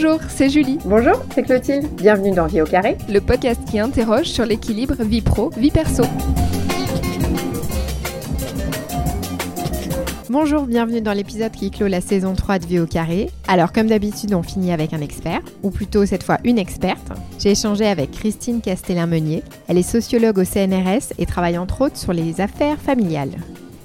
Bonjour, c'est Julie. Bonjour, c'est Clotilde. Bienvenue dans Vie au carré, le podcast qui interroge sur l'équilibre vie pro, vie perso. Bonjour, bienvenue dans l'épisode qui clôt la saison 3 de Vie au carré. Alors comme d'habitude, on finit avec un expert, ou plutôt cette fois une experte. J'ai échangé avec Christine Castellin-Meunier. Elle est sociologue au CNRS et travaille entre autres sur les affaires familiales.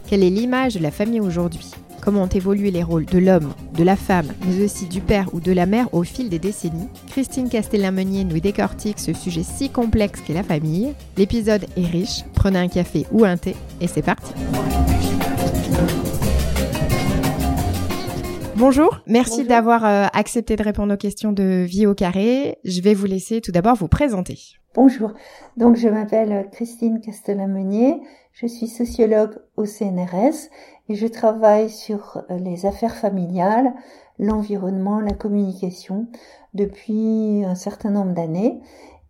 Quelle est l'image de la famille aujourd'hui? Comment ont évolué les rôles de l'homme, de la femme, mais aussi du père ou de la mère au fil des décennies, Christine Castellin-Meunier nous décortique ce sujet si complexe qu'est la famille. L'épisode est riche, prenez un café ou un thé et c'est parti. Bonjour, merci d'avoir euh, accepté de répondre aux questions de Vie au carré. Je vais vous laisser tout d'abord vous présenter. Bonjour, donc je m'appelle Christine Castellin-Meunier, je suis sociologue au CNRS et je travaille sur euh, les affaires familiales, l'environnement, la communication depuis un certain nombre d'années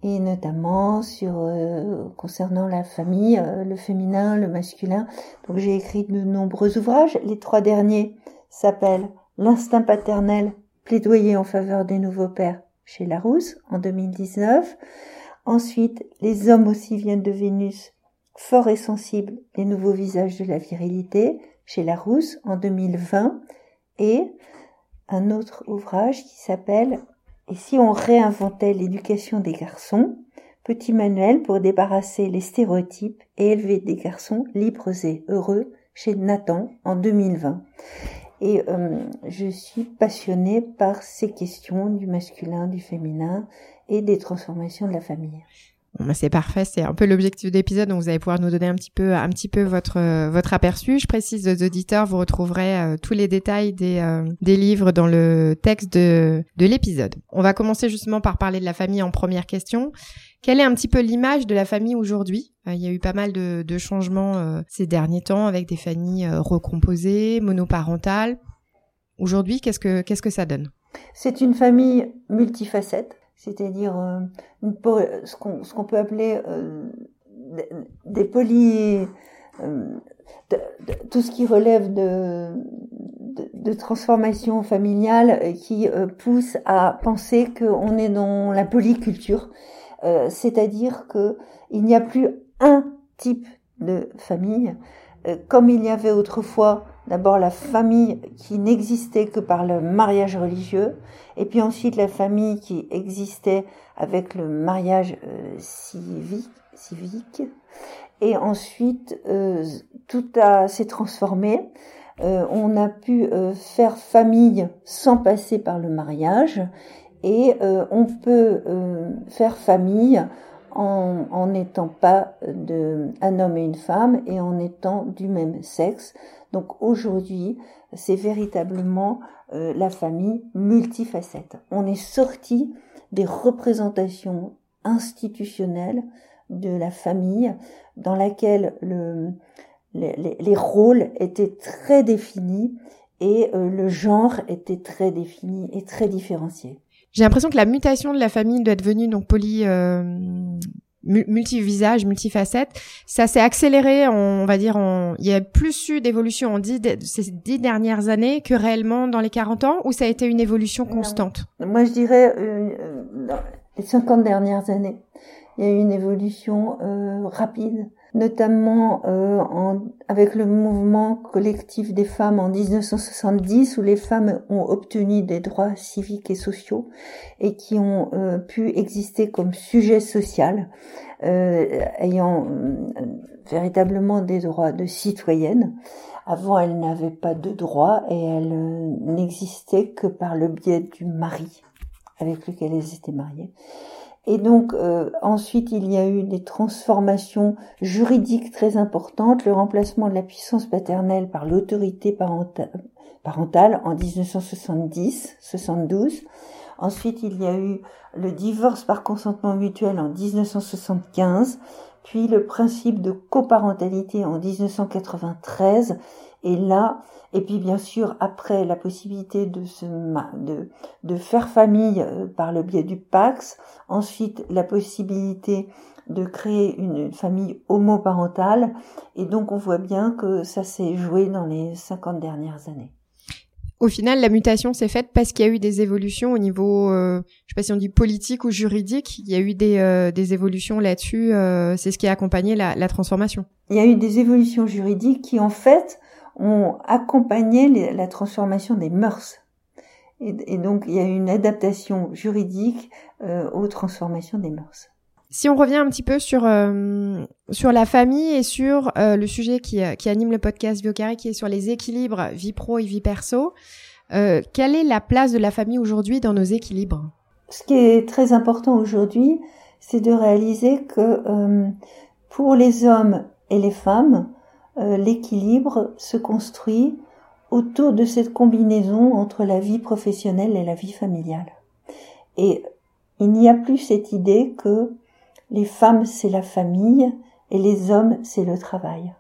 et notamment sur euh, concernant la famille, euh, le féminin, le masculin. Donc j'ai écrit de nombreux ouvrages. Les trois derniers s'appellent L'instinct paternel, plaidoyer en faveur des nouveaux pères chez Larousse en 2019. Ensuite, Les hommes aussi viennent de Vénus, fort et sensibles, les nouveaux visages de la virilité chez Larousse en 2020 et un autre ouvrage qui s'appelle Et si on réinventait l'éducation des garçons? Petit manuel pour débarrasser les stéréotypes et élever des garçons libres et heureux chez Nathan en 2020. Et euh, je suis passionnée par ces questions du masculin, du féminin et des transformations de la famille. Bah, c'est parfait, c'est un peu l'objectif de l'épisode, donc vous allez pouvoir nous donner un petit peu, un petit peu votre euh, votre aperçu. Je précise aux auditeurs, vous retrouverez euh, tous les détails des euh, des livres dans le texte de de l'épisode. On va commencer justement par parler de la famille en première question. Quelle est un petit peu l'image de la famille aujourd'hui? Il y a eu pas mal de, de changements ces derniers temps avec des familles recomposées, monoparentales. Aujourd'hui, qu'est-ce que qu'est-ce que ça donne? C'est une famille multifacette c'est-à-dire euh, ce qu'on peut appeler euh, des poly euh, tout ce qui relève de, de, transformation familiale qui pousse à penser qu'on est dans la polyculture, c'est-à-dire que il n'y a plus un type de famille, comme il y avait autrefois D'abord la famille qui n'existait que par le mariage religieux, et puis ensuite la famille qui existait avec le mariage euh, civique, civique, et ensuite euh, tout a s'est transformé. Euh, on a pu faire famille sans passer par le mariage, et on peut faire famille en n'étant pas un homme et une femme et en étant du même sexe. Donc aujourd'hui, c'est véritablement euh, la famille multifacette. On est sorti des représentations institutionnelles de la famille dans laquelle le, les, les, rôles étaient très définis et euh, le genre était très défini et très différencié. J'ai l'impression que la mutation de la famille doit être venue donc poly euh, multi-visage, multifacette. Ça s'est accéléré, on va dire, il y a plus eu d'évolution en dix, ces dix dernières années que réellement dans les 40 ans, ou ça a été une évolution constante? Moi, je dirais euh, dans les 50 dernières années, il y a eu une évolution euh, rapide notamment euh, en, avec le mouvement collectif des femmes en 1970 où les femmes ont obtenu des droits civiques et sociaux et qui ont euh, pu exister comme sujet social, euh, ayant véritablement des droits de citoyenne. Avant, elles n'avaient pas de droits et elles n'existaient que par le biais du mari avec lequel elles étaient mariées. Et donc euh, ensuite, il y a eu des transformations juridiques très importantes, le remplacement de la puissance paternelle par l'autorité parentale, en 1970-72. Ensuite, il y a eu le divorce par consentement mutuel en 1975, puis le principe de coparentalité en 1993. Et là, et puis bien sûr, après la possibilité de, se, de, de faire famille euh, par le biais du Pax, ensuite la possibilité de créer une famille homoparentale, et donc on voit bien que ça s'est joué dans les 50 dernières années. Au final, la mutation s'est faite parce qu'il y a eu des évolutions au niveau, euh, je sais pas si on dit politique ou juridique, il y a eu des, euh, des évolutions là-dessus. Euh, c'est ce qui a accompagné la, la, transformation. Il y a eu des évolutions juridiques qui, en fait, ont accompagné la transformation des mœurs. Et, et, donc, il y a une adaptation juridique euh, aux transformations des mœurs. Si on revient un petit peu sur euh, sur la famille et sur euh, le sujet qui, euh, qui anime le podcast Biocarré, qui est sur les équilibres vie pro et vie perso, quelle est la place de la famille aujourd'hui dans nos équilibres? Ce qui est très important aujourd'hui, c'est de réaliser que pour les hommes et les femmes, l'équilibre se construit autour de cette combinaison entre la vie professionnelle et la vie familiale. Et il n'y a plus cette idée que les femmes c'est la famille et les hommes c'est le travail.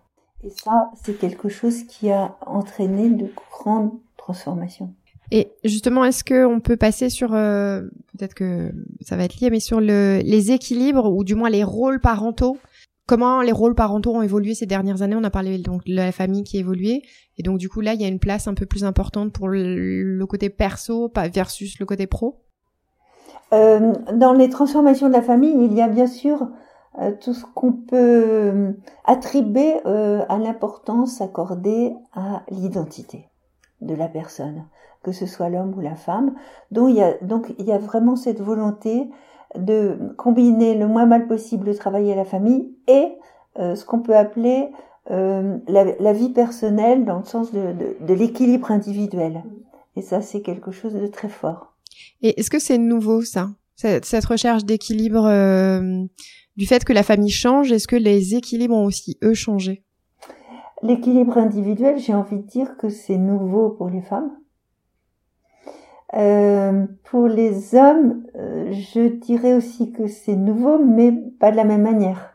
Et ça, c'est quelque chose qui a entraîné de grandes transformations. Et justement, est-ce qu'on peut passer sur, euh, peut-être que ça va être lié, mais sur le, les équilibres ou du moins les rôles parentaux Comment les rôles parentaux ont évolué ces dernières années On a parlé donc de la famille qui a évolué, et donc du coup là, il y a une place un peu plus importante pour le côté perso versus le côté pro. Euh, dans les transformations de la famille, il y a bien sûr euh, tout ce qu'on peut euh, attribuer à l'importance accordée à l'identité de la personne, que ce soit l'homme ou la femme. Il, y a, donc il y a vraiment cette volonté de combiner le moins mal possible le travail et la famille et ce qu'on peut appeler la, vie personnelle dans le sens de, de l'équilibre individuel. Et ça, c'est quelque chose de très fort. Et est-ce que c'est nouveau ça, cette, recherche d'équilibre euh, du fait que la famille change Est-ce que les équilibres ont aussi eux changé? L'équilibre individuel, j'ai envie de dire que c'est nouveau pour les femmes. Euh, pour les hommes, euh, je dirais aussi que c'est nouveau, mais pas de la même manière.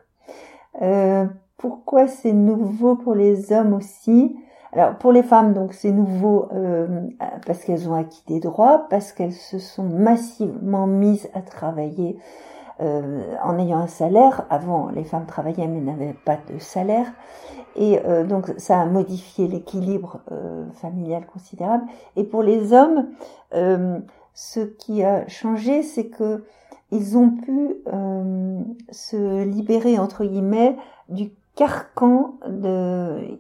pourquoi c'est nouveau pour les hommes aussi? Alors pour les femmes, donc c'est nouveau euh, parce qu'elles ont acquis des droits, parce qu'elles se sont massivement mises à travailler euh, en ayant un salaire. Avant, les femmes travaillaient mais n'avaient pas de salaire. Et euh, donc ça a modifié l'équilibre familial considérable. Et pour les hommes, ce qui a changé, c'est que ils ont pu se libérer entre guillemets du carcan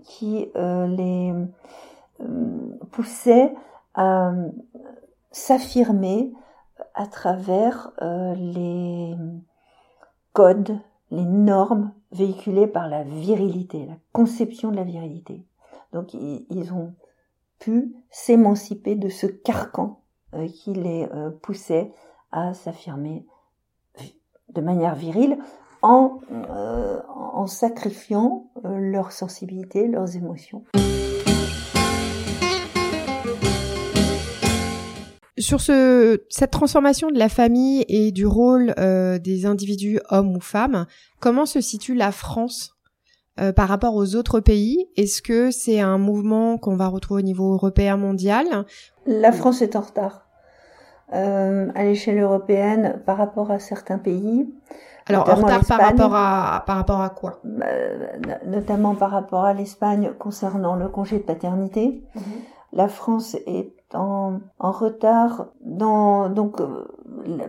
qui euh, les euh, poussait à s'affirmer à travers euh, les codes, les normes véhiculées par la virilité, la conception de la virilité. Donc ils, ont pu s'émanciper de ce carcan qui les poussait à s'affirmer de manière virile en, euh, en sacrifiant euh, leur sensibilité, leurs émotions. Sur ce, cette transformation de la famille et du rôle euh, des individus, hommes ou femmes, comment se situe la France euh, par rapport aux autres pays? Est-ce que c'est un mouvement qu'on va retrouver au niveau européen, mondial? La France est en retard euh, à l'échelle européenne par rapport à certains pays. Alors en retard par rapport à par rapport à quoi? Notamment par rapport à l'Espagne concernant le congé de paternité. Mhm. La France est en, en retard dans donc euh,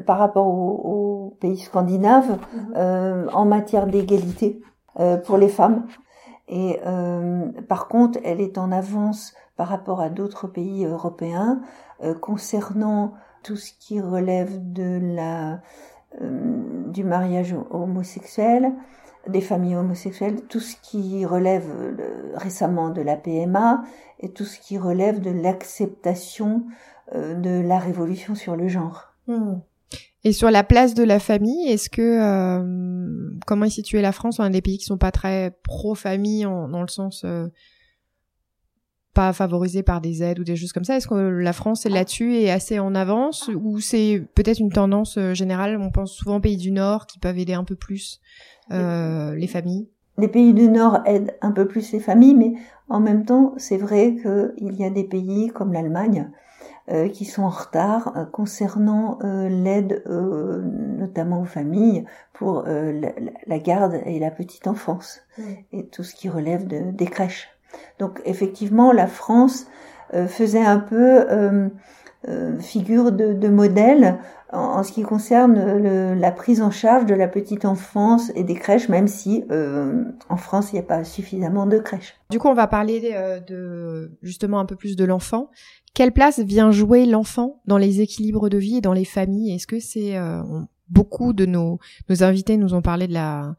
par rapport aux, pays scandinaves mhm. euh, en matière d'égalité euh, pour les femmes. Et euh, par contre, elle est en avance par rapport à d'autres pays européens euh, concernant tout ce qui relève de la euh, du mariage homosexuel, des familles homosexuelles, tout ce qui relève récemment de la PMA et tout ce qui relève de l'acceptation euh, de la révolution sur le genre. Hmm. Et sur la place de la famille, est-ce que euh, comment est située la France? A des pays qui sont pas très pro-famille dans le sens pas favorisé par des aides ou des choses comme ça? Est-ce que la France est là-dessus et assez en avance? Ou c'est peut-être une tendance euh, générale? On pense souvent aux pays du Nord qui peuvent aider un peu plus euh, les familles. Les pays du Nord aident un peu plus les familles, mais en même temps, c'est vrai qu'il y a des pays comme l'Allemagne euh, qui sont en retard euh, concernant euh, l'aide notamment aux familles pour la, la, garde et la petite enfance et tout ce qui relève de, des crèches. Donc effectivement, la France faisait un peu figure de, modèle en, ce qui concerne la prise en charge de la petite enfance et des crèches, même si euh, en France il n'y a pas suffisamment de crèches. Du coup, on va parler euh, de justement un peu plus de l'enfant. Quelle place vient jouer l'enfant dans les équilibres de vie et dans les familles? Est-ce que c'est euh, beaucoup de nos invités nous ont parlé de la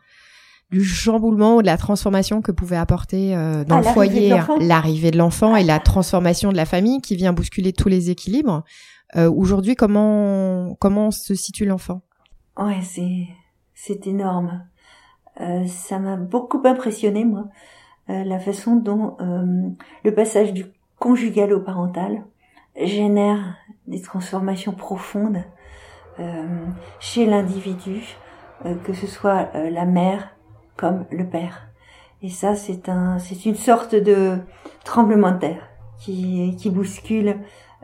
du chamboulement ou de la transformation que pouvait apporter dans le foyer l'arrivée de l'enfant et la transformation de la famille qui vient bousculer tous les équilibres. Euh, Aujourd'hui, comment comment se situe l'enfant? Ouais, c'est c'est énorme. Euh, ça m'a beaucoup impressionné moi, euh, la façon dont euh, le passage du conjugal au parental génère des transformations profondes euh, chez l'individu, que ce soit la mère comme le père. Et ça, c'est un, c'est une sorte de tremblement de terre qui, qui bouscule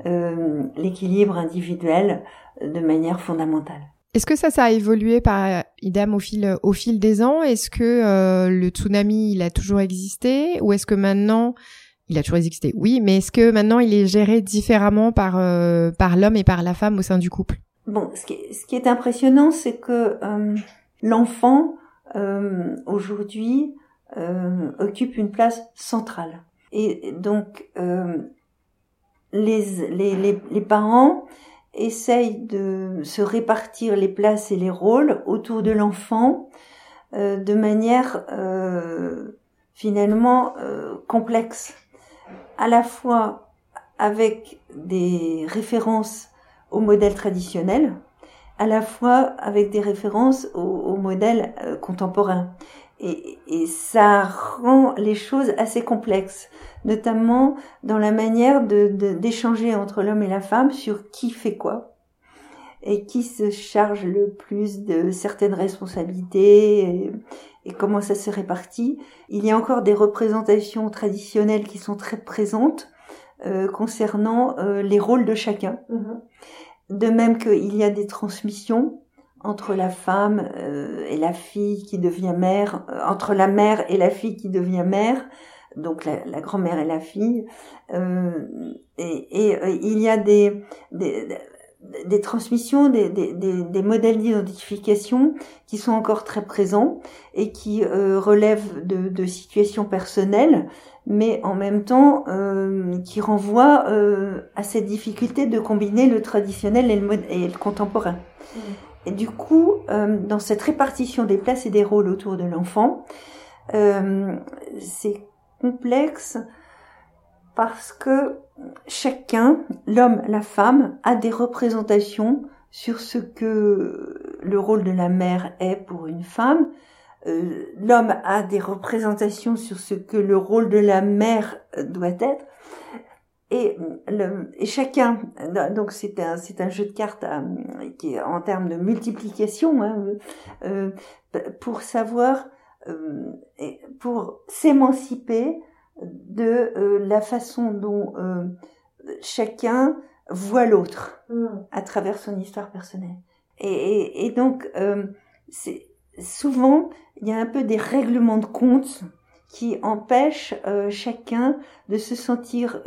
euh, l'équilibre individuel de manière fondamentale. Est-ce que ça, ça a évolué par idem au fil au fil des ans? Est-ce que euh, le tsunami, il a toujours existé, ou est-ce que maintenant, il a toujours existé? Oui, mais est-ce que maintenant, il est géré différemment par euh, par l'homme et par la femme au sein du couple? Bon, ce qui est, ce qui est impressionnant, c'est que l'enfant aujourd'hui occupe une place centrale. Et donc, les, les, les, parents essayent de se répartir les places et les rôles autour de l'enfant euh, de manière euh, finalement euh, complexe, à la fois avec des références au modèle traditionnel, à la fois avec des références au, au modèle contemporain. Et, et, ça rend les choses assez complexes notamment dans la manière d'échanger de, entre l'homme et la femme sur qui fait quoi et qui se charge le plus de certaines responsabilités et, comment ça se répartit. Il y a encore des représentations traditionnelles qui sont très présentes euh, concernant euh, les rôles de chacun. Mm-hmm. De même qu'il y a des transmissions entre la femme euh, et la fille qui devient mère, euh, entre la mère et la fille qui devient mère, donc la, grand-mère et la fille. Euh, et, il y a des, des transmissions, des, des, des modèles d'identification qui sont encore très présents et qui euh, relèvent de, de, situations personnelles, mais en même temps euh, qui renvoient euh, à cette difficulté de combiner le traditionnel et le, et le contemporain. Mmh. Et du coup, euh, dans cette répartition des places et des rôles autour de l'enfant, c'est complexe parce que chacun, l'homme, la femme, a des représentations sur ce que le rôle de la mère est pour une femme. Euh, l'homme a des représentations sur ce que le rôle de la mère doit être. Et, chacun, donc c'est un, c'est un jeu de cartes euh, qui est en termes de multiplication, hein, euh, pour savoir, pour s'émanciper de euh, la façon dont euh, chacun voit l'autre mm. à travers son histoire personnelle. Et, et, et donc, euh, c'est souvent, il y a un peu des règlements de compte qui empêchent chacun de se sentir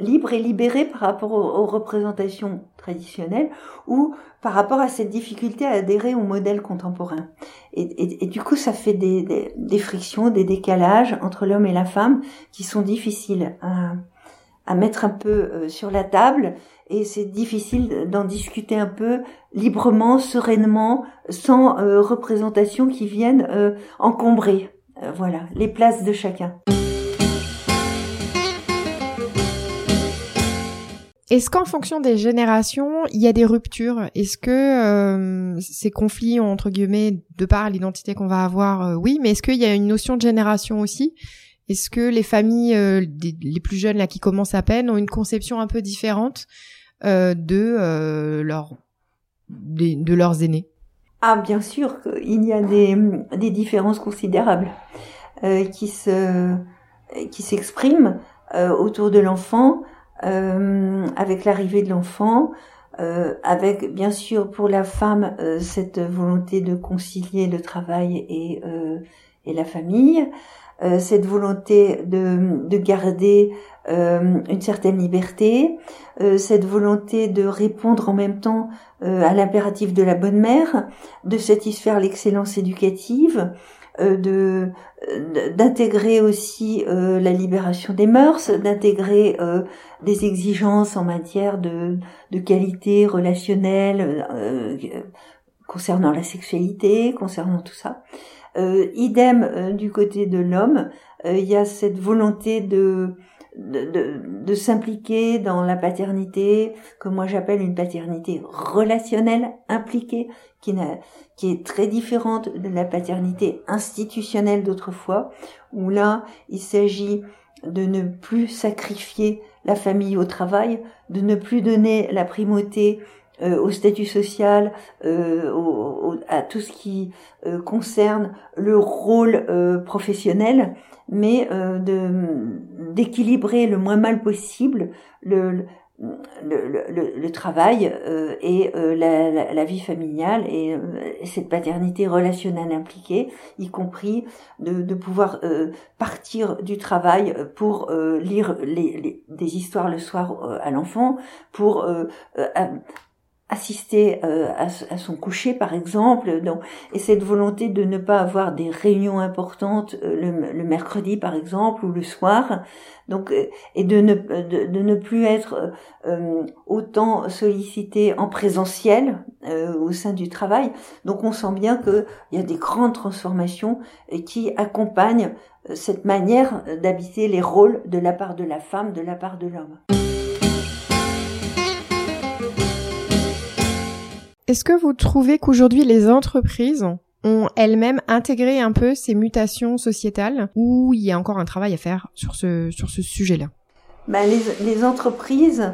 libre et libéré par rapport aux, représentations traditionnelles ou par rapport à cette difficulté à adhérer au modèle contemporain. Et, et, du coup, ça fait des, des, des frictions, des décalages entre l'homme et la femme qui sont difficiles à, à mettre un peu euh, sur la table. Et c'est difficile d'en discuter un peu librement, sereinement, sans euh, représentation qui viennent euh, voilà, les places de chacun. Est-ce qu'en fonction des générations, il y a des ruptures? Est-ce que euh, ces conflits, entre guillemets, de par l'identité qu'on va avoir, euh, oui, mais est-ce qu'il y a une notion de génération aussi? Est-ce que les familles, euh, les plus jeunes là qui commencent à peine, ont une conception un peu différente de leurs aînés? Ah, bien sûr, il y a des, des différences considérables qui se qui s'expriment autour de l'enfant. Euh, avec l'arrivée de l'enfant, euh, avec bien sûr pour la femme euh, cette volonté de concilier le travail et, et la famille, cette volonté de, de garder une certaine liberté, cette volonté de répondre en même temps à l'impératif de la bonne mère, de satisfaire l'excellence éducative, euh, de d'intégrer aussi euh, la libération des mœurs, d'intégrer euh, des exigences en matière de, de qualité relationnelle concernant la sexualité, concernant tout ça. Idem du côté de l'homme, il y a cette volonté de de, de, s'impliquer dans la paternité, que moi j'appelle une paternité relationnelle, impliquée, qui, qui est très différente de la paternité institutionnelle d'autrefois, où là il s'agit de ne plus sacrifier la famille au travail, de ne plus donner la primauté euh, au statut social, euh, à tout ce qui euh, concerne le rôle professionnel, mais de d'équilibrer le moins mal possible le, le, le, le travail et la, la, vie familiale et cette paternité relationnelle impliquée, y compris de, de pouvoir partir du travail pour lire les, des histoires le soir à l'enfant, pour assister euh, à, son coucher par exemple donc, et cette volonté de ne pas avoir des réunions importantes euh, le, mercredi par exemple ou le soir. Donc euh, et de ne de, ne plus être autant sollicité en présentiel au sein du travail. Donc on sent bien que il y a des grandes transformations qui accompagnent cette manière d'habiter les rôles de la part de la femme de la part de l'homme Est-ce que vous trouvez qu'aujourd'hui les entreprises ont elles-mêmes intégré un peu ces mutations sociétales ou il y a encore un travail à faire sur ce, sur ce sujet-là? Ben les, entreprises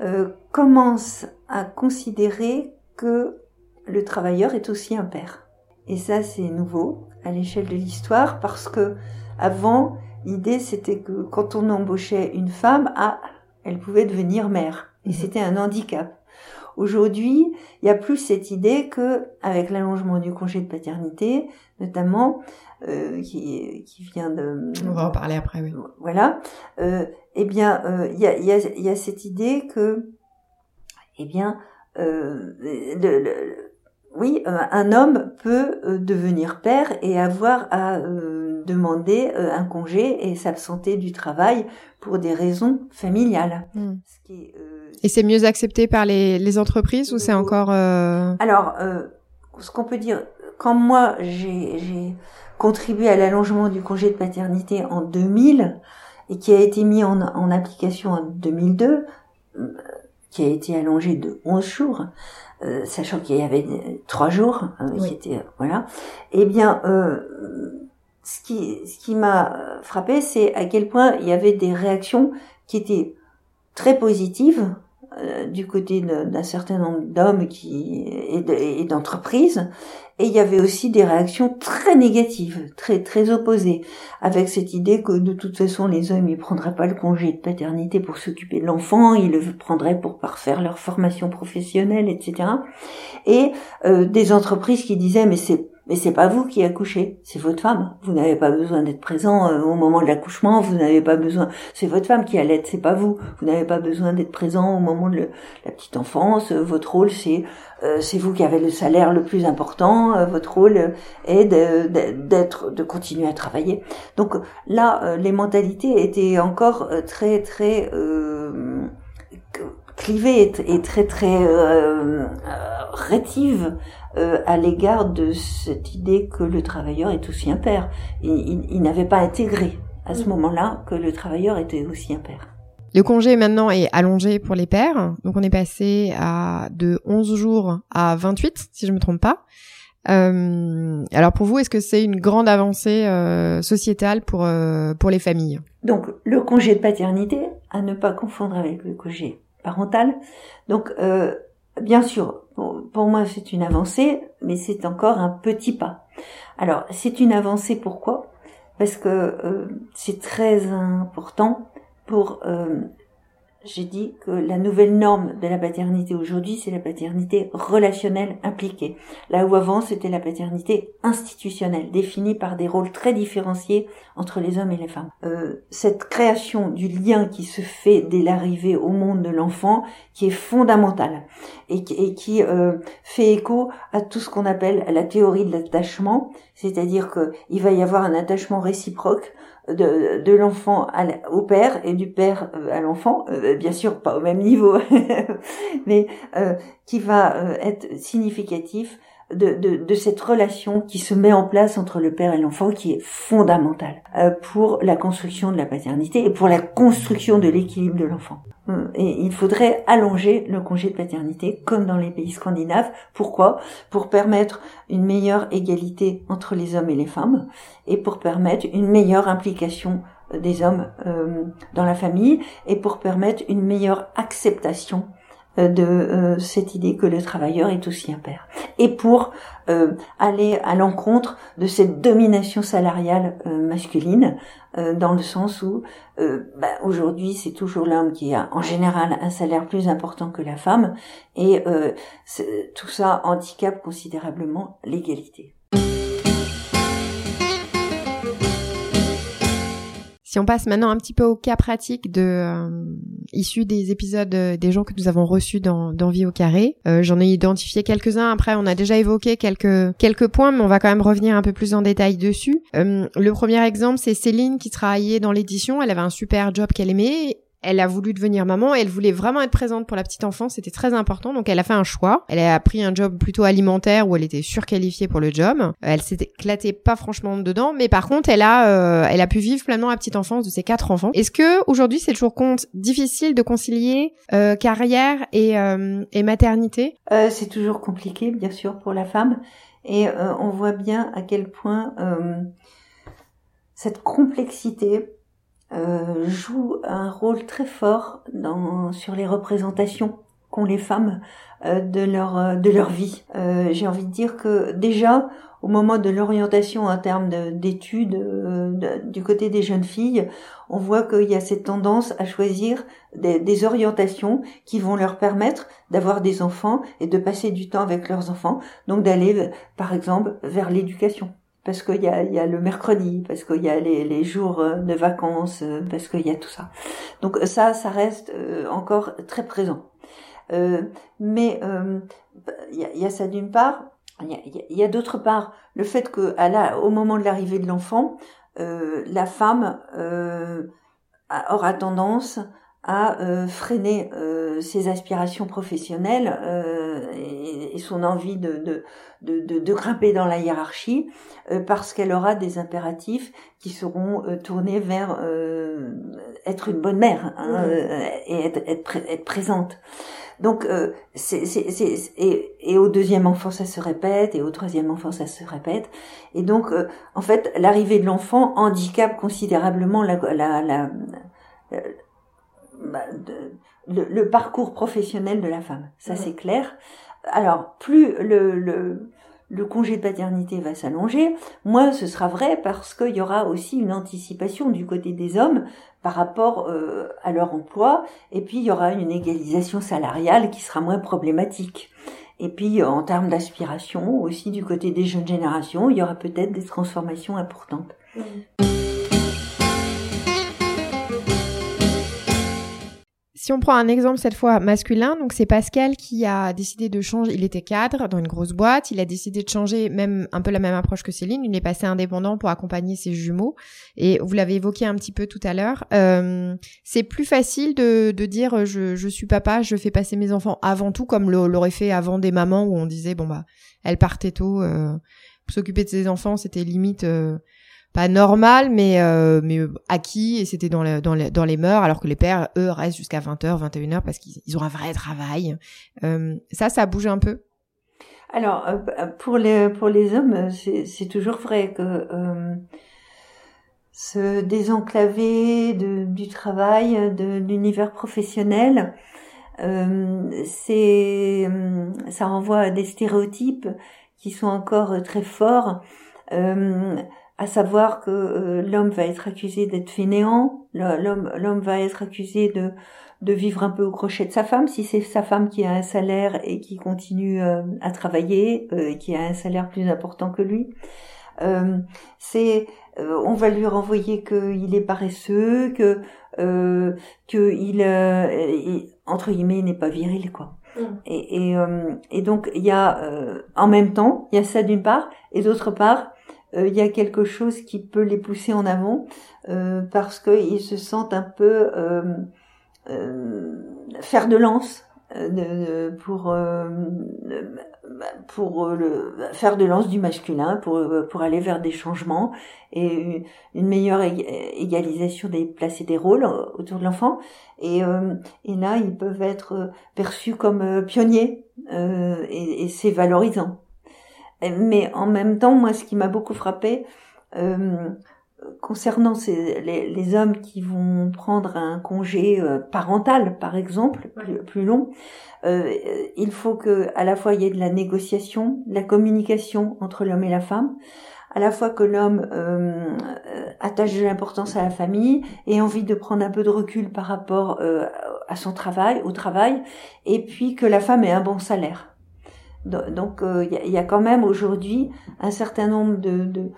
euh, commencent à considérer que le travailleur est aussi un père. Et ça, c'est nouveau à l'échelle de l'histoire parce que avant, l'idée c'était que quand on embauchait une femme, ah, elle pouvait devenir mère. Et mmh. c'était un handicap. Aujourd'hui, il y a plus cette idée que, avec l'allongement du congé de paternité, notamment, euh, qui, qui vient de... On va en parler après, oui. Voilà. Euh, eh bien, euh, il y, a, y, a, y, a, cette idée que, eh bien, euh, de, oui, euh, un homme peut devenir père et avoir à demander un congé et s'absenter du travail pour des raisons familiales. Hmm. Ce qui est, et c'est mieux accepté par les, les entreprises ou c'est encore... Euh... Alors, euh, ce qu'on peut dire, quand moi j'ai contribué à l'allongement du congé de paternité en 2000 et qui a été mis en, en application en 2002, euh, qui a été allongé de 11 jours, euh, sachant qu'il y avait trois jours euh, qui étaient voilà. Eh bien, ce qui ce qui m'a frappé, c'est à quel point il y avait des réactions qui étaient très positives euh, du côté d'un certain nombre d'hommes et d'entreprises et il y avait aussi des réactions très négatives, très très opposées, avec cette idée que de toute façon les hommes ils prendraient pas le congé de paternité pour s'occuper de l'enfant, ils le prendraient pour parfaire leur formation professionnelle, etc. Et euh, des entreprises qui disaient mais c'est mais c'est pas vous qui accouchez, c'est votre femme. Vous n'avez pas besoin d'être présent euh, au moment de l'accouchement, vous n'avez pas besoin, c'est votre femme qui allait, c'est pas vous. Vous n'avez pas besoin d'être présent au moment de la petite enfance. Votre rôle, c'est euh, c'est vous qui avez le salaire le plus important. Euh, votre rôle est d'être, de, continuer à travailler. Donc là, les mentalités étaient encore très très clivées et très très rétives euh, à l'égard de cette idée que le travailleur est aussi un père. Il, il, n'avait pas intégré à ce mm. moment-là que le travailleur était aussi un père. Le congé maintenant est allongé pour les pères, donc on est passé à de 11 jours à 28, si je me trompe pas. Euh, alors pour vous, est-ce que c'est une grande avancée euh, sociétale pour euh, pour les familles? Donc le congé de paternité, à ne pas confondre avec le congé parental. Donc bien sûr, pour moi c'est une avancée, mais c'est encore un petit pas. Alors c'est une avancée pourquoi? Parce que euh, c'est très important pour euh, j'ai dit que la nouvelle norme de la paternité aujourd'hui, c'est la paternité relationnelle impliquée. Là où avant, c'était la paternité institutionnelle, définie par des rôles très différenciés entre les hommes et les femmes. Euh, cette création du lien qui se fait dès l'arrivée au monde de l'enfant, qui est fondamentale et, qui euh, fait écho à tout ce qu'on appelle la théorie de l'attachement, c'est-à-dire qu'il va y avoir un attachement réciproque de, de l'enfant au père et du père euh, à l'enfant, euh, bien sûr pas au même niveau, mais euh, qui va être significatif de, de, de, cette relation qui se met en place entre le père et l'enfant qui est fondamentale pour la construction de la paternité et pour la construction de l'équilibre de l'enfant. Et il faudrait allonger le congé de paternité comme dans les pays scandinaves. Pourquoi? Pour permettre une meilleure égalité entre les hommes et les femmes et pour permettre une meilleure implication des hommes euh, dans la famille et pour permettre une meilleure acceptation euh, de euh, cette idée que le travailleur est aussi un père. Et pour euh, aller à l'encontre de cette domination salariale masculine, dans le sens où bah, aujourd'hui c'est toujours l'homme qui a en général un salaire plus important que la femme, et tout ça handicape considérablement l'égalité. Si on passe maintenant un petit peu au cas pratique de euh, issus des épisodes euh, des gens que nous avons reçus dans, dans Vie au carré, euh, j'en ai identifié quelques-uns. Après, on a déjà évoqué quelques quelques points, mais on va quand même revenir un peu plus en détail dessus. le premier exemple, c'est Céline qui travaillait dans l'édition. Elle avait un super job qu'elle aimait elle a voulu devenir maman elle voulait vraiment être présente pour la petite enfance, c'était très important. Donc elle a fait un choix. Elle a pris un job plutôt alimentaire où elle était surqualifiée pour le job. Euh, elle s'est éclatée pas franchement dedans, mais par contre elle a euh, elle a pu vivre pleinement la petite enfance de ses quatre enfants. Est-ce que aujourd'hui c'est toujours compte difficile de concilier euh, carrière et, et maternité? C'est toujours compliqué bien sûr pour la femme et on voit bien à quel point cette complexité euh, joue un rôle très fort dans, sur les représentations qu'ont les femmes euh, de leur euh, de leur vie. Euh, J'ai envie de dire que déjà au moment de l'orientation en termes d'études du côté des jeunes filles, on voit qu'il y a cette tendance à choisir des, des orientations qui vont leur permettre d'avoir des enfants et de passer du temps avec leurs enfants, donc d'aller par exemple vers l'éducation parce qu'il y a, le mercredi, parce qu'il y a les, jours euh, de vacances, euh, parce qu'il y a tout ça. Donc ça, ça reste euh, encore très présent. Euh, mais il y, a, ça d'une part. Il y a, d'autre part le fait que au moment de l'arrivée de l'enfant, la femme aura tendance à euh, freiner euh, ses aspirations professionnelles euh, et, et, son envie de, de, de, de, grimper dans la hiérarchie parce qu'elle aura des impératifs qui seront tournés vers être une bonne mère hein, et être, être, être, présente. Donc, c'est, et, et, au deuxième enfant, ça se répète, et au troisième enfant, ça se répète. Et donc, en fait, l'arrivée de l'enfant handicape considérablement la, la, la bah, le, le, parcours professionnel de la femme. Ça, c'est clair. Alors, plus le, le, le congé de paternité va s'allonger, moins ce sera vrai parce qu'il y aura aussi une anticipation du côté des hommes par rapport euh, à leur emploi, et puis il y aura une égalisation salariale qui sera moins problématique. Et puis en termes d'aspiration aussi du côté des jeunes générations, il y aura peut-être des transformations importantes. Si on prend un exemple cette fois masculin, donc c'est Pascal qui a décidé de changer. Il était cadre dans une grosse boîte. Il a décidé de changer même un peu la même approche que Céline. Il est passé indépendant pour accompagner ses jumeaux. Et vous l'avez évoqué un petit peu tout à l'heure. Euh, c'est plus facile de, de dire je, je, suis papa, je fais passer mes enfants avant tout, comme l'aurait fait avant des mamans où on disait bon bah elle partait tôt. Euh, s'occuper de ses enfants, c'était limite. Euh, pas normal, mais euh, mais acquis et c'était dans, le, dans, dans les mœurs, alors que les pères, eux, restent jusqu'à 20h, 21h parce qu'ils ont un vrai travail. Euh, ça, ça bouge un peu? Alors, euh, pour les, pour les hommes, c'est toujours vrai que euh, se désenclaver de, du travail, de l'univers professionnel, euh, c'est ça renvoie à des stéréotypes qui sont encore très forts à savoir que l'homme va être accusé d'être fainéant, l'homme l'homme va être accusé de de vivre un peu au crochet de sa femme, si c'est sa femme qui a un salaire et qui continue à travailler, et qui a un salaire plus important que lui. c'est on va lui renvoyer qu'il est paresseux, que euh, que il, euh, entre guillemets n'est pas viril quoi. Mm. Et, et, euh, et, donc il y a euh, en même temps il y a ça d'une part et d'autre part il y a quelque chose qui peut les pousser en avant parce qu'ils se sentent un peu faire de lance pour pour le, faire de lance du masculin, pour, pour aller vers des changements et une meilleure égalisation des places et des rôles autour de l'enfant. Et, euh, et là, ils peuvent être perçus comme euh, pionniers euh, et, et c'est valorisant. Mais en même temps, moi, ce qui m'a beaucoup frappé, euh, concernant ces, les, les, hommes qui vont prendre un congé euh, parental, par exemple, plus, plus long, euh, il faut que à la fois il y ait de la négociation, de la communication entre l'homme et la femme, à la fois que l'homme euh, attache de l'importance à la famille et envie de prendre un peu de recul par rapport euh, à son travail, au travail, et puis que la femme ait un bon salaire. Donc il y, y, a quand même aujourd'hui un certain nombre de,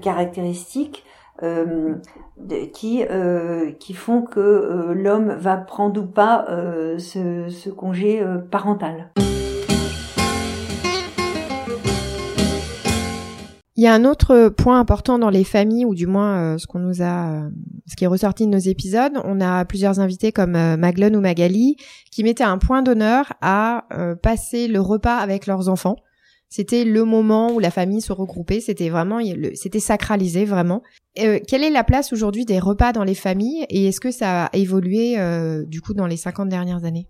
caractéristiques euh, qui euh, qui font que euh, l'homme va prendre ou pas ce, congé parental. Il y a un autre point important dans les familles, ou du moins ce qu'on nous a, ce qui est ressorti de nos épisodes. On a plusieurs invités comme Maglone ou Magali qui mettaient un point d'honneur à passer le repas avec leurs enfants. C'était le moment où la famille se regroupait. C'était vraiment, c'était sacralisé vraiment. Euh, quelle est la place aujourd'hui des repas dans les familles? Et est-ce que ça a évolué euh, du coup dans les 50 dernières années?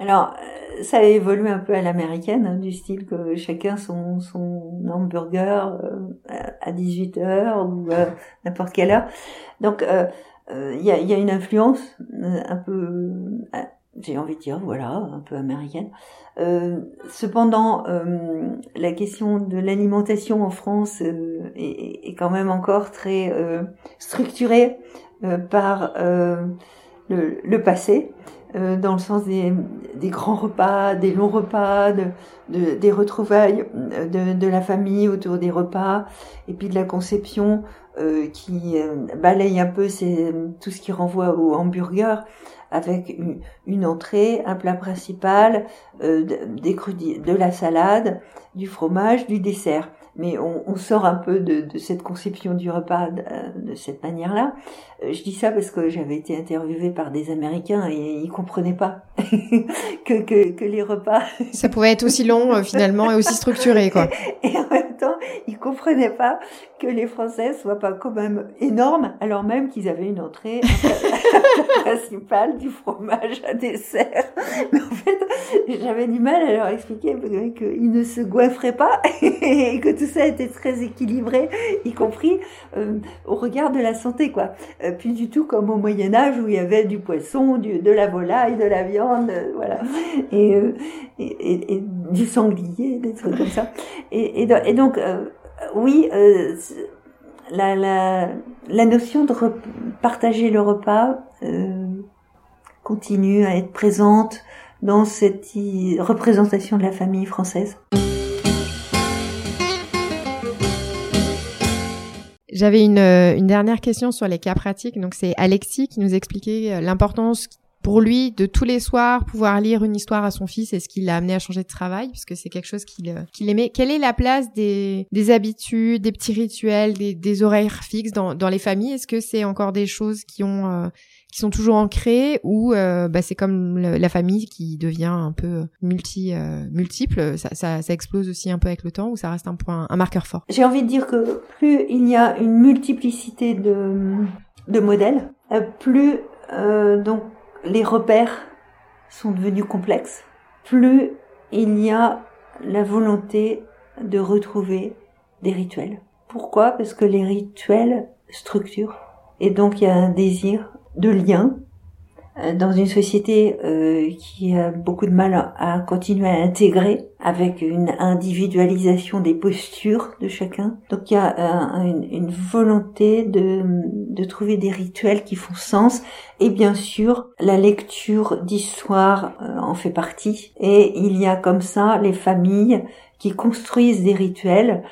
Alors, euh, ça a évolué un peu à l'américaine, hein, du style que chacun son, son hamburger à 18 heures ou n'importe quelle heure. Donc, il y a, une influence un peu j'ai envie de dire, voilà, un peu américaine. Euh, cependant, euh, la question de l'alimentation en France euh, est, quand même encore très euh, structurée euh, par le, passé, dans le sens des, des, grands repas, des longs repas, de, de des retrouvailles de, de, la famille autour des repas, et puis de la conception qui balaye un peu tout ce qui renvoie au hamburger avec une, entrée, un plat principal, euh, des de la salade, du fromage, du dessert mais on, on, sort un peu de, de, cette conception du repas de, de cette manière-là. Euh, je dis ça parce que j'avais été interviewée par des Américains et ils comprenaient pas que, que, que, les repas... Ça pouvait être aussi long euh, finalement et aussi structuré, quoi. Et en même temps, ils comprenaient pas que les Français soient pas quand même énormes, alors même qu'ils avaient une entrée principale, du fromage, à dessert. Mais en fait, j'avais du mal à leur expliquer qu'ils ne se goinfraient pas et que tout ça était très équilibré, y compris euh, au regard de la santé, quoi. Euh, plus du tout comme au Moyen Âge où il y avait du poisson, du, de la volaille, de la viande, euh, voilà, et, euh, et, et, du sanglier, des trucs comme ça. Et, et donc, oui, la, la, la notion de partager le repas continue à être présente dans cette représentation de la famille française. J'avais une, euh, une, dernière question sur les cas pratiques. Donc c'est Alexis qui nous expliquait euh, l'importance pour lui de tous les soirs pouvoir lire une histoire à son fils et ce qui l'a amené à changer de travail puisque c'est quelque chose qu'il euh, qu'il aimait. Quelle est la place des, des habitudes, des petits rituels, des, des horaires fixes dans, dans les familles? Est-ce que c'est encore des choses qui ont qui sont toujours ancrés ou euh, bah, c'est comme la famille qui devient un peu multi euh, multiple? Ça, ça, ça, explose aussi un peu avec le temps ou ça reste un point un marqueur fort? J'ai envie de dire que plus il y a une multiplicité de de modèles euh, plus donc les repères sont devenus complexes. Plus il y a la volonté de retrouver des rituels. Pourquoi? Parce que les rituels structurent. Et donc il y a un désir de lien dans une société euh, qui a beaucoup de mal à continuer à intégrer avec une individualisation des postures de chacun. Donc il y a euh, une, volonté de, de trouver des rituels qui font sens et bien sûr la lecture d'histoire en fait partie et il y a comme ça les familles qui construisent des rituels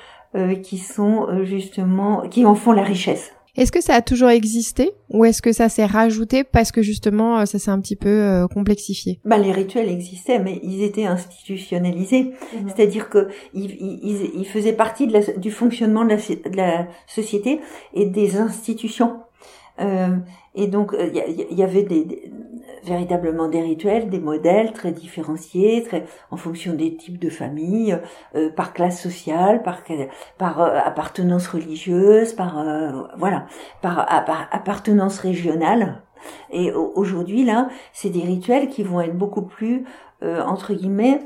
qui sont justement qui en font la richesse. Est-ce que ça a toujours existé ou est-ce que ça s'est rajouté parce que justement euh, ça s'est un petit peu euh, complexifié? Bah, Les rituels existaient mais ils étaient institutionnalisés. Mhm. C'est-à-dire que ils, faisaient partie de la, du fonctionnement de la, de la, société et des institutions. Euh, et donc il y, y, avait des, véritablement des rituels, des modèles très différenciés, très en fonction des types de familles, euh, par classe sociale, par par euh, appartenance religieuse, par euh, voilà, par, appartenance régionale. Et aujourd'hui là, c'est des rituels qui vont être beaucoup plus entre guillemets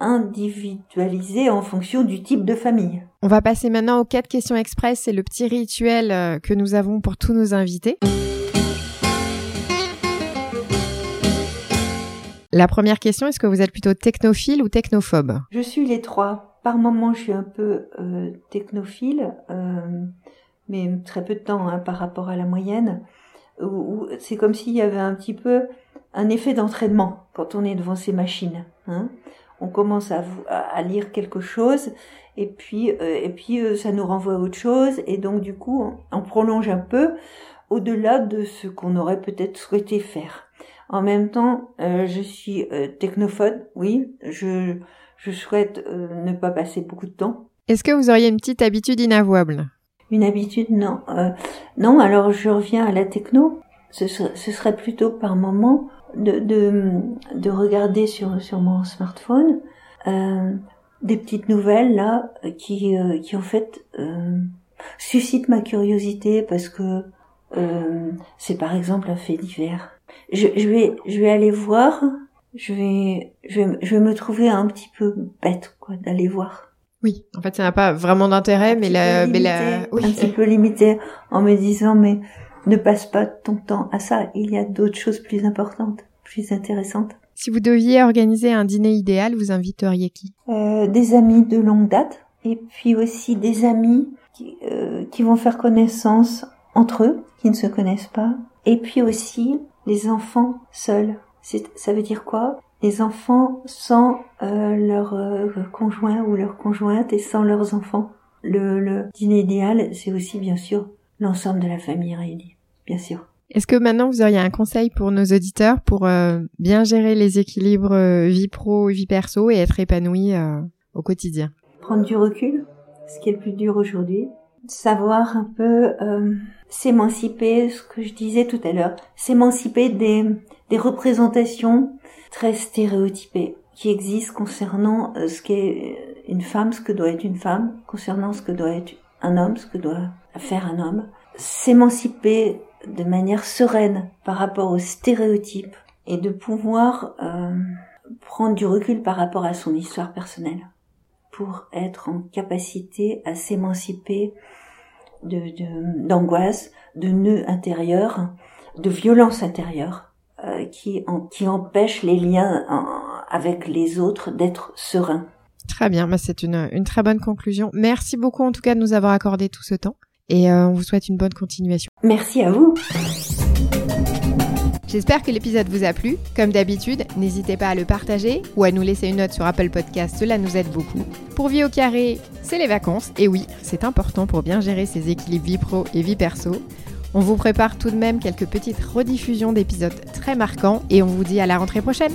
individualisés en fonction du type de famille. On va passer maintenant aux quatre questions express. C'est le petit rituel que nous avons pour tous nos invités. La première question, est-ce que vous êtes plutôt technophile ou technophobe? Je suis les trois. Par moments, je suis un peu euh, technophile, euh, mais très peu de temps hein, par rapport à la moyenne. C'est comme s'il y avait un petit peu un effet d'entraînement quand on est devant ces machines. Hein. On commence à, à, lire quelque chose et puis euh, et puis ça nous renvoie à autre chose et donc du coup on prolonge un peu au-delà de ce qu'on aurait peut-être souhaité faire. En même temps, euh, je suis euh, technophone, oui. Je, je souhaite euh, ne pas passer beaucoup de temps. Est-ce que vous auriez une petite habitude inavouable? Une habitude, non. non, alors je reviens à la techno. Ce, serait plutôt par moment de, de, de regarder sur, sur mon smartphone des petites nouvelles là qui, qui en fait suscitent ma curiosité parce que c'est par exemple un fait divers je, je, vais, je vais aller voir. Je vais, je vais, je vais me trouver un petit peu bête, quoi, d'aller voir. Oui, en fait, ça n'a pas vraiment d'intérêt, mais la, mais la, oui. un petit peu limité en me disant, mais ne passe pas ton temps à ça. Il y a d'autres choses plus importantes, plus intéressantes. Si vous deviez organiser un dîner idéal, vous inviteriez qui? Euh, Des amis de longue date, et puis aussi des amis qui, euh, qui vont faire connaissance entre eux, qui ne se connaissent pas, et puis aussi les enfants seuls. Ça veut dire quoi? Les enfants sans euh, leur euh, conjoint ou leur conjointe et sans leurs enfants. Le, le dîner idéal, c'est aussi bien sûr l'ensemble de la famille réunie, bien sûr. Est-ce que maintenant vous auriez un conseil pour nos auditeurs pour euh, bien gérer les équilibres vie pro et vie perso et être épanoui au quotidien? Prendre du recul, ce qui est le plus dur aujourd'hui, savoir un peu euh, s'émanciper, ce que je disais tout à l'heure, s'émanciper des, des représentations très stéréotypées qui existent concernant euh, ce qu'est une femme, ce que doit être une femme, concernant ce que doit être un homme, ce que doit faire un homme. S'émanciper de manière sereine par rapport aux stéréotypes et de pouvoir euh, prendre du recul par rapport à son histoire personnelle pour être en capacité à s'émanciper de, d'angoisse, de, nœuds intérieurs, de violence intérieure euh, qui, en, qui empêchent les liens avec les autres d'être sereins. Très bien, bah c'est une, une très bonne conclusion. Merci beaucoup en tout cas de nous avoir accordé tout ce temps et euh, on vous souhaite une bonne continuation. Merci à vous. J'espère que l'épisode vous a plu. Comme d'habitude, n'hésitez pas à le partager ou à nous laisser une note sur Apple Podcast, cela nous aide beaucoup. Pour Vie au carré, c'est les vacances, et oui, c'est important pour bien gérer ses équilibres vie pro et vie perso. On vous prépare tout de même quelques petites rediffusions d'épisodes très marquants et on vous dit à la rentrée prochaine.